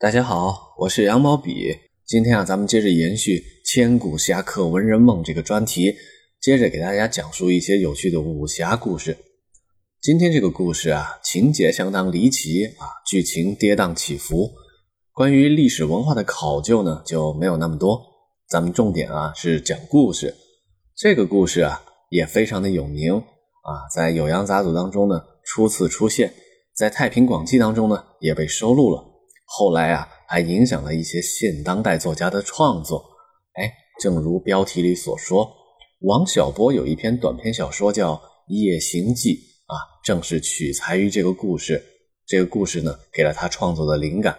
大家好，我是杨毛笔。今天啊，咱们接着延续《千古侠客文人梦》这个专题，接着给大家讲述一些有趣的武侠故事。今天这个故事啊，情节相当离奇啊，剧情跌宕起伏。关于历史文化的考究呢，就没有那么多。咱们重点啊是讲故事。这个故事啊也非常的有名啊，在《酉阳杂俎》当中呢初次出现，在《太平广记》当中呢也被收录了。后来啊，还影响了一些现当代作家的创作。哎，正如标题里所说，王小波有一篇短篇小说叫《夜行记》啊，正是取材于这个故事。这个故事呢，给了他创作的灵感。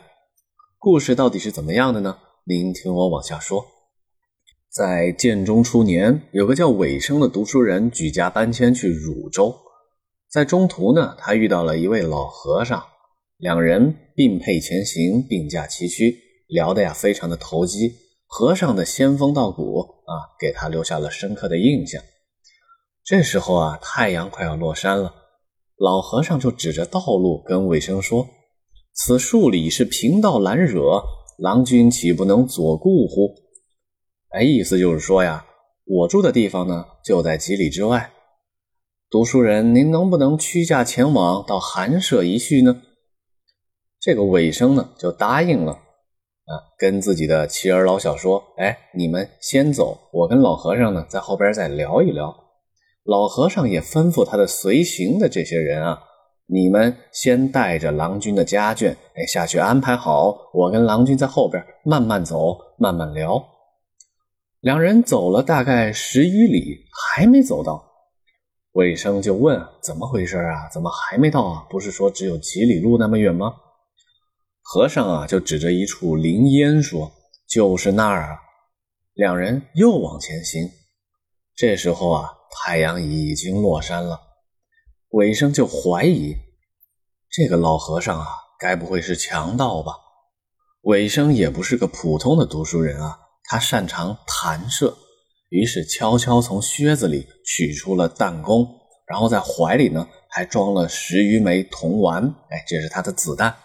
故事到底是怎么样的呢？您听我往下说。在建中初年，有个叫韦生的读书人举家搬迁去汝州，在中途呢，他遇到了一位老和尚。两人并辔前行，并驾齐驱，聊得呀非常的投机。和尚的仙风道骨啊，给他留下了深刻的印象。这时候啊，太阳快要落山了，老和尚就指着道路跟魏生说：“此数里是贫道难惹，郎君岂不能左顾乎？”哎，意思就是说呀，我住的地方呢就在几里之外。读书人，您能不能驱驾前往到寒舍一叙呢？这个尾生呢，就答应了，啊，跟自己的妻儿老小说：“哎，你们先走，我跟老和尚呢，在后边再聊一聊。”老和尚也吩咐他的随行的这些人啊：“你们先带着郎君的家眷，哎，下去安排好，我跟郎君在后边慢慢走，慢慢聊。”两人走了大概十余里，还没走到，尾生就问：“怎么回事啊？怎么还没到啊？不是说只有几里路那么远吗？”和尚啊，就指着一处林烟说：“就是那儿啊。”两人又往前行。这时候啊，太阳已经落山了。尾生就怀疑，这个老和尚啊，该不会是强盗吧？尾生也不是个普通的读书人啊，他擅长弹射，于是悄悄从靴子里取出了弹弓，然后在怀里呢，还装了十余枚铜丸。哎，这是他的子弹。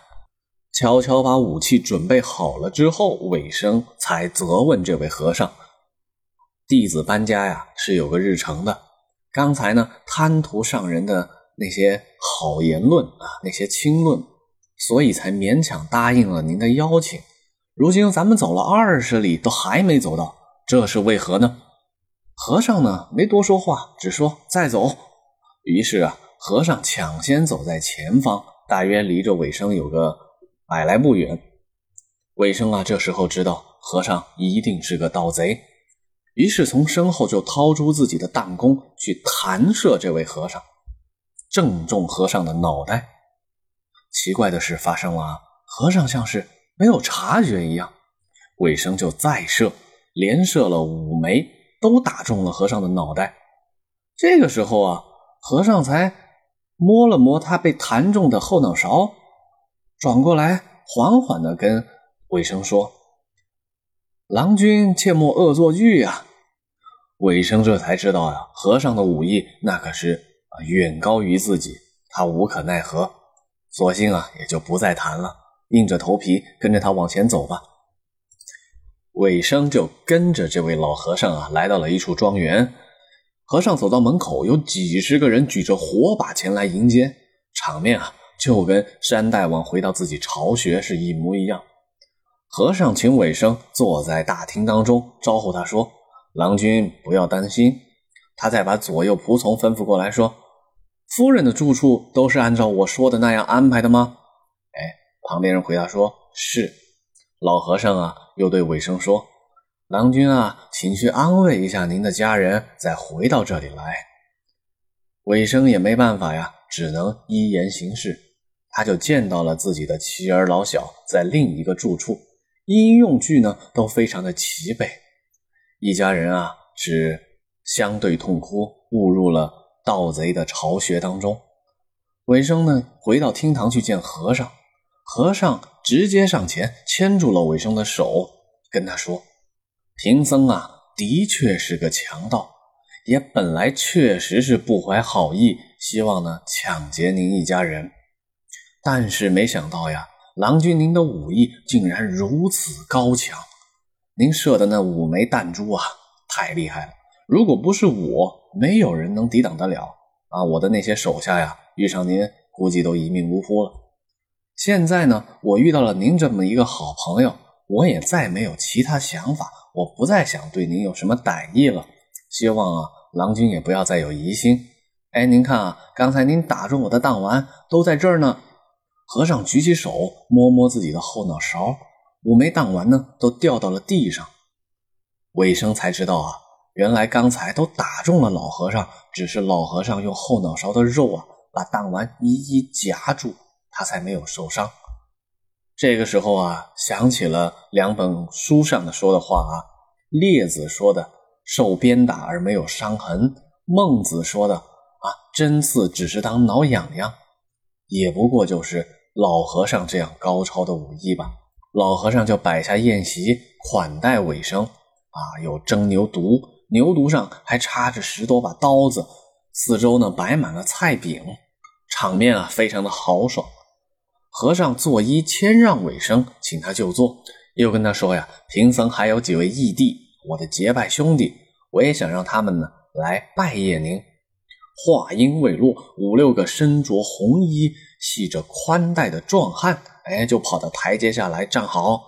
悄悄把武器准备好了之后，尾生才责问这位和尚：“弟子搬家呀，是有个日程的。刚才呢，贪图上人的那些好言论啊，那些轻论，所以才勉强答应了您的邀请。如今咱们走了二十里，都还没走到，这是为何呢？”和尚呢，没多说话，只说：“再走。”于是啊，和尚抢先走在前方，大约离着尾生有个。百来步远，尾生啊，这时候知道和尚一定是个盗贼，于是从身后就掏出自己的弹弓去弹射这位和尚，正中和尚的脑袋。奇怪的事发生了，和尚像是没有察觉一样，尾生就再射，连射了五枚，都打中了和尚的脑袋。这个时候啊，和尚才摸了摸他被弹中的后脑勺。转过来，缓缓的跟尾生说：“郎君切莫恶作剧呀！”尾生这才知道呀，和尚的武艺那可是啊远高于自己，他无可奈何，索性啊也就不再谈了，硬着头皮跟着他往前走吧。尾生就跟着这位老和尚啊，来到了一处庄园。和尚走到门口，有几十个人举着火把前来迎接，场面啊。就跟山大王回到自己巢穴是一模一样。和尚请尾生坐在大厅当中，招呼他说：“郎君不要担心。”他再把左右仆从吩咐过来，说：“夫人的住处都是按照我说的那样安排的吗？”哎，旁边人回答说：“是。”老和尚啊，又对尾生说：“郎君啊，请去安慰一下您的家人，再回到这里来。”尾生也没办法呀。只能依言行事，他就见到了自己的妻儿老小在另一个住处，衣用具呢都非常的齐备，一家人啊是相对痛哭，误入了盗贼的巢穴当中。尾生呢回到厅堂去见和尚，和尚直接上前牵住了尾生的手，跟他说：“贫僧啊，的确是个强盗，也本来确实是不怀好意。”希望呢抢劫您一家人，但是没想到呀，郎君您的武艺竟然如此高强，您射的那五枚弹珠啊，太厉害了！如果不是我，没有人能抵挡得了啊！我的那些手下呀，遇上您估计都一命呜呼了。现在呢，我遇到了您这么一个好朋友，我也再没有其他想法，我不再想对您有什么歹意了。希望啊，郎君也不要再有疑心。哎，您看啊，刚才您打中我的弹丸都在这儿呢。和尚举起手摸摸自己的后脑勺，五枚弹丸呢都掉到了地上。尾生才知道啊。原来刚才都打中了老和尚，只是老和尚用后脑勺的肉啊，把弹丸一一夹住，他才没有受伤。这个时候啊，想起了两本书上的说的话啊，列子说的“受鞭打而没有伤痕”，孟子说的“啊，针刺只是当挠痒痒”，也不过就是老和尚这样高超的武艺吧。老和尚就摆下宴席款待尾生啊，有蒸牛犊。牛犊上还插着十多把刀子，四周呢摆满了菜饼，场面啊非常的豪爽。和尚作揖谦让尾生，请他就坐，又跟他说呀：“贫僧还有几位义弟，我的结拜兄弟，我也想让他们呢来拜谒您。”话音未落，五六个身着红衣、系着宽带的壮汉，哎，就跑到台阶下来站好。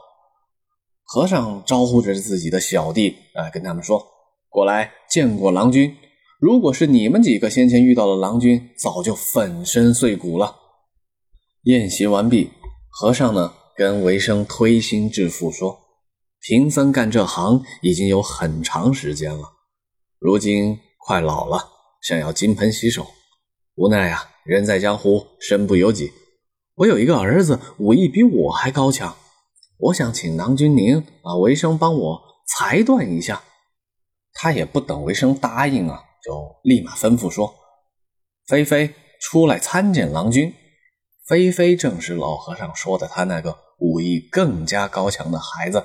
和尚招呼着自己的小弟，哎，跟他们说。过来见过郎君。如果是你们几个先前遇到了郎君，早就粉身碎骨了。宴席完毕，和尚呢跟维生推心置腹说：“贫僧干这行已经有很长时间了，如今快老了，想要金盆洗手。无奈啊，人在江湖，身不由己。我有一个儿子，武艺比我还高强，我想请郎君您啊，维生帮我裁断一下。”他也不等维生答应啊，就立马吩咐说：“菲菲出来参见郎君。”菲菲正是老和尚说的他那个武艺更加高强的孩子。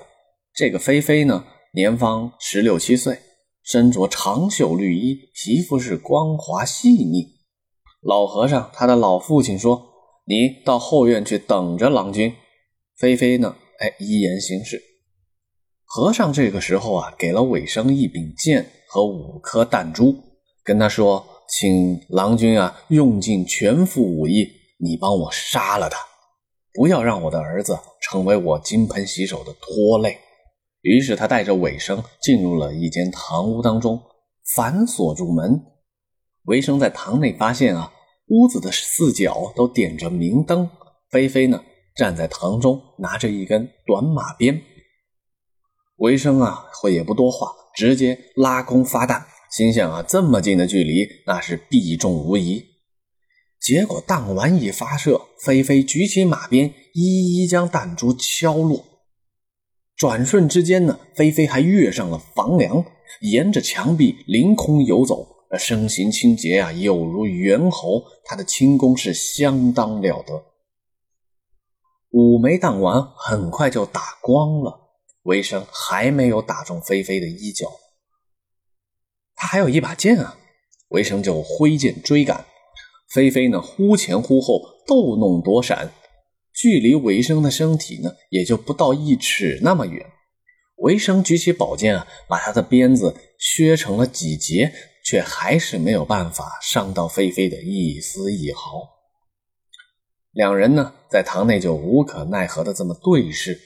这个菲菲呢，年方十六七岁，身着长袖绿衣，皮肤是光滑细腻。老和尚他的老父亲说：“你到后院去等着郎君。”菲菲呢，哎，依言行事。和尚这个时候啊，给了尾生一柄剑和五颗弹珠，跟他说：“请郎君啊，用尽全副武艺，你帮我杀了他，不要让我的儿子成为我金盆洗手的拖累。”于是他带着尾生进入了一间堂屋当中，反锁住门。尾生在堂内发现啊，屋子的四角都点着明灯。菲菲呢，站在堂中，拿着一根短马鞭。维生啊，会也不多话，直接拉弓发弹，心想啊，这么近的距离，那是必中无疑。结果弹丸一发射，菲菲举起马鞭，一一将弹珠敲落。转瞬之间呢，菲菲还跃上了房梁，沿着墙壁凌空游走，身形清洁啊，有如猿猴。他的轻功是相当了得。五枚弹丸很快就打光了。韦生还没有打中菲菲的衣角，他还有一把剑啊！韦生就挥剑追赶，菲菲呢忽前忽后，斗弄躲闪，距离维生的身体呢也就不到一尺那么远。维生举起宝剑啊，把他的鞭子削成了几节，却还是没有办法伤到菲菲的一丝一毫。两人呢在堂内就无可奈何的这么对视。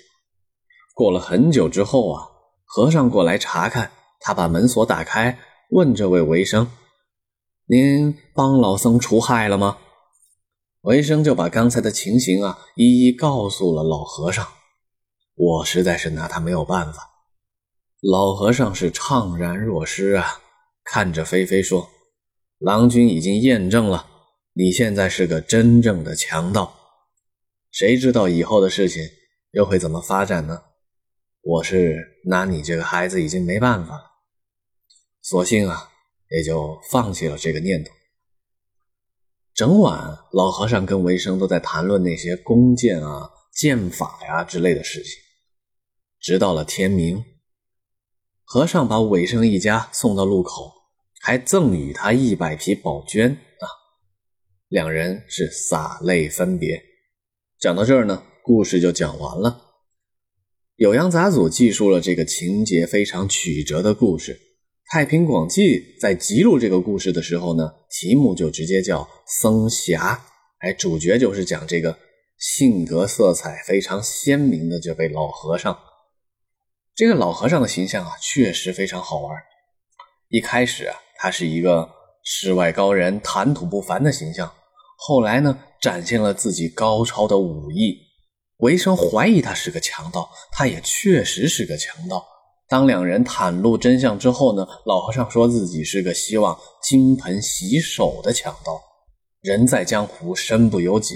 过了很久之后啊，和尚过来查看，他把门锁打开，问这位维生：“您帮老僧除害了吗？”维生就把刚才的情形啊一一告诉了老和尚。我实在是拿他没有办法。老和尚是怅然若失啊，看着菲菲说：“郎君已经验证了，你现在是个真正的强盗。谁知道以后的事情又会怎么发展呢？”我是拿你这个孩子已经没办法了，索性啊，也就放弃了这个念头。整晚，老和尚跟维生都在谈论那些弓箭啊、剑法呀之类的事情，直到了天明。和尚把尾生一家送到路口，还赠予他一百匹宝绢啊。两人是洒泪分别。讲到这儿呢，故事就讲完了。酉阳杂俎记述了这个情节非常曲折的故事。太平广记在记录这个故事的时候呢，题目就直接叫《僧侠》，哎，主角就是讲这个性格色彩非常鲜明的这位老和尚。这个老和尚的形象啊，确实非常好玩。一开始啊，他是一个世外高人、谈吐不凡的形象，后来呢，展现了自己高超的武艺。韦生怀疑他是个强盗，他也确实是个强盗。当两人袒露真相之后呢，老和尚说自己是个希望金盆洗手的强盗。人在江湖，身不由己，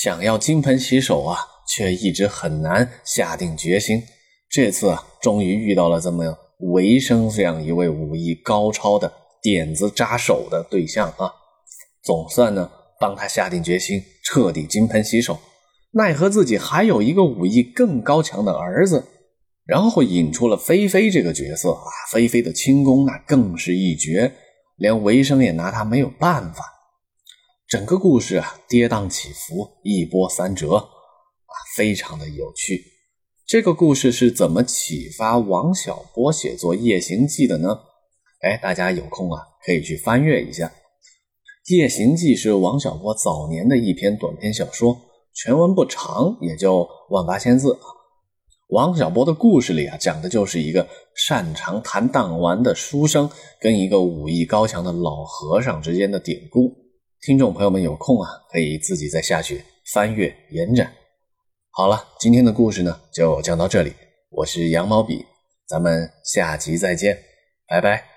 想要金盆洗手啊，却一直很难下定决心。这次啊，终于遇到了这么维生这样一位武艺高超的点子扎手的对象啊，总算呢帮他下定决心，彻底金盆洗手。奈何自己还有一个武艺更高强的儿子，然后引出了菲菲这个角色啊。菲菲的轻功那更是一绝，连维生也拿他没有办法。整个故事啊，跌宕起伏，一波三折啊，非常的有趣。这个故事是怎么启发王小波写作《夜行记》的呢？哎，大家有空啊，可以去翻阅一下《夜行记》，是王小波早年的一篇短篇小说。全文不长，也就万八千字啊。王小波的故事里啊，讲的就是一个擅长弹弹丸的书生跟一个武艺高强的老和尚之间的典故。听众朋友们有空啊，可以自己再下去翻阅延展。好了，今天的故事呢就讲到这里。我是羊毛笔，咱们下集再见，拜拜。